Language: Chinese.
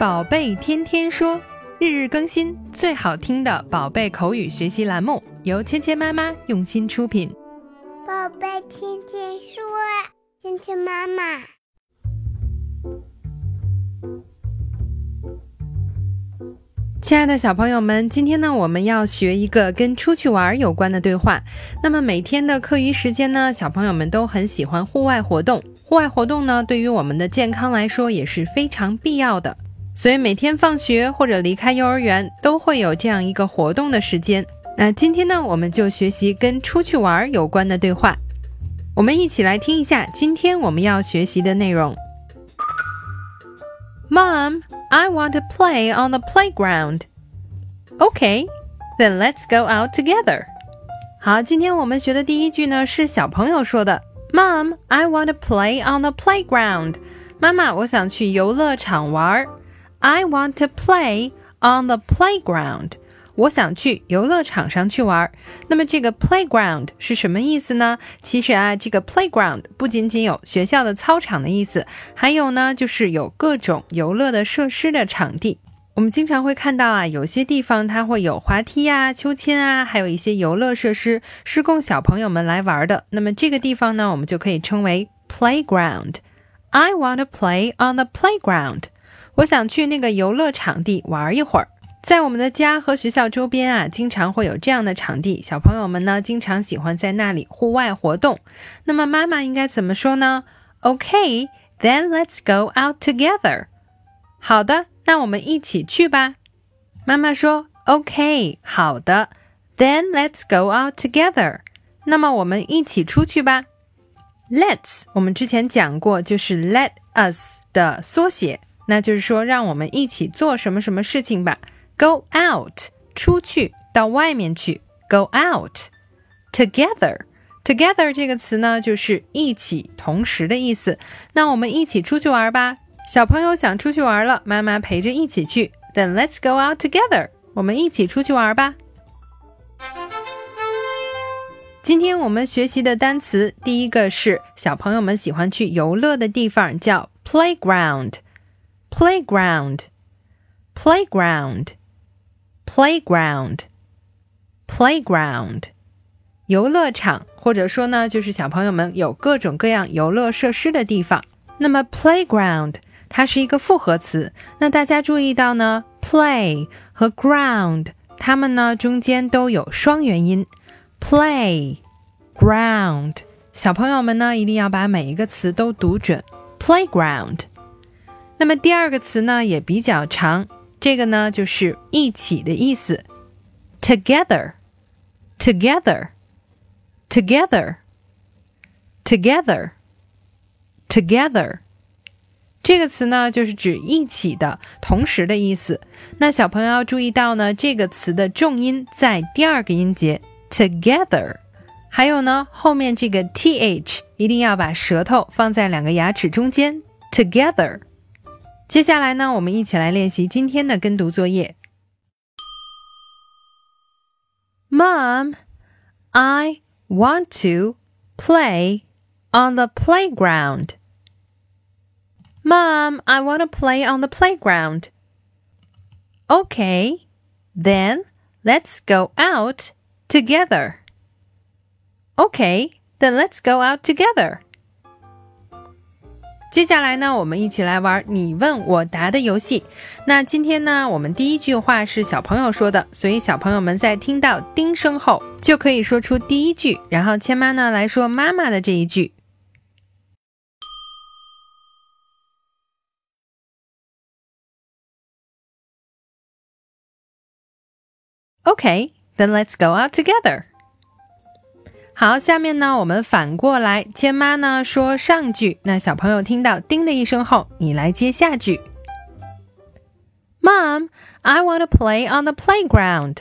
宝贝天天说，日日更新，最好听的宝贝口语学习栏目，由芊芊妈妈用心出品。宝贝天天说，芊芊妈妈。亲爱的小朋友们，今天呢，我们要学一个跟出去玩有关的对话。那么每天的课余时间呢，小朋友们都很喜欢户外活动。户外活动呢，对于我们的健康来说也是非常必要的。所以每天放学或者离开幼儿园，都会有这样一个活动的时间。那今天呢，我们就学习跟出去玩有关的对话。我们一起来听一下今天我们要学习的内容。Mom, I want to play on the playground. Okay, then let's go out together. 好，今天我们学的第一句呢是小朋友说的。Mom, I want to play on the playground. 妈妈，我想去游乐场玩。I want to play on the playground. 我想去游乐场上去玩。那么这个 playground 是什么意思呢？其实啊，这个 playground 不仅仅有学校的操场的意思，还有呢，就是有各种游乐的设施的场地。我们经常会看到啊，有些地方它会有滑梯啊、秋千啊，还有一些游乐设施是供小朋友们来玩的。那么这个地方呢，我们就可以称为 playground。I want to play on the playground。我想去那个游乐场地玩一会儿。在我们的家和学校周边啊，经常会有这样的场地，小朋友们呢经常喜欢在那里户外活动。那么妈妈应该怎么说呢？Okay, then let's go out together。好的，那我们一起去吧。妈妈说：“OK，好的。”Then let's go out together。那么我们一起出去吧。Let's 我们之前讲过，就是 Let us 的缩写，那就是说让我们一起做什么什么事情吧。Go out，出去到外面去。Go out，together，together 这个词呢，就是一起、同时的意思。那我们一起出去玩吧。小朋友想出去玩了，妈妈陪着一起去。Then let's go out together，我们一起出去玩吧。今天我们学习的单词，第一个是小朋友们喜欢去游乐的地方，叫 playground。Playground, playground，playground, playground，游乐场，或者说呢，就是小朋友们有各种各样游乐设施的地方。那么 playground 它是一个复合词，那大家注意到呢，play 和 ground 它们呢中间都有双元音，play ground。小朋友们呢一定要把每一个词都读准，playground。那么第二个词呢也比较长。这个呢，就是一起的意思，together，together，together，together，together。这个词呢，就是指一起的、同时的意思。那小朋友要注意到呢，这个词的重音在第二个音节 together，还有呢，后面这个 th 一定要把舌头放在两个牙齿中间，together。接下来呢，我们一起来练习今天的跟读作业。Mom, I want to play on the playground. Mom, I want to play on the playground. Okay, then let's go out together. Okay, then let's go out together. 接下来呢，我们一起来玩你问我答的游戏。那今天呢，我们第一句话是小朋友说的，所以小朋友们在听到叮声后，就可以说出第一句，然后千妈呢来说妈妈的这一句。Okay, then let's go out together. 好，下面呢，我们反过来，千妈呢说上句，那小朋友听到叮的一声后，你来接下句。Mom, I want to play on the playground.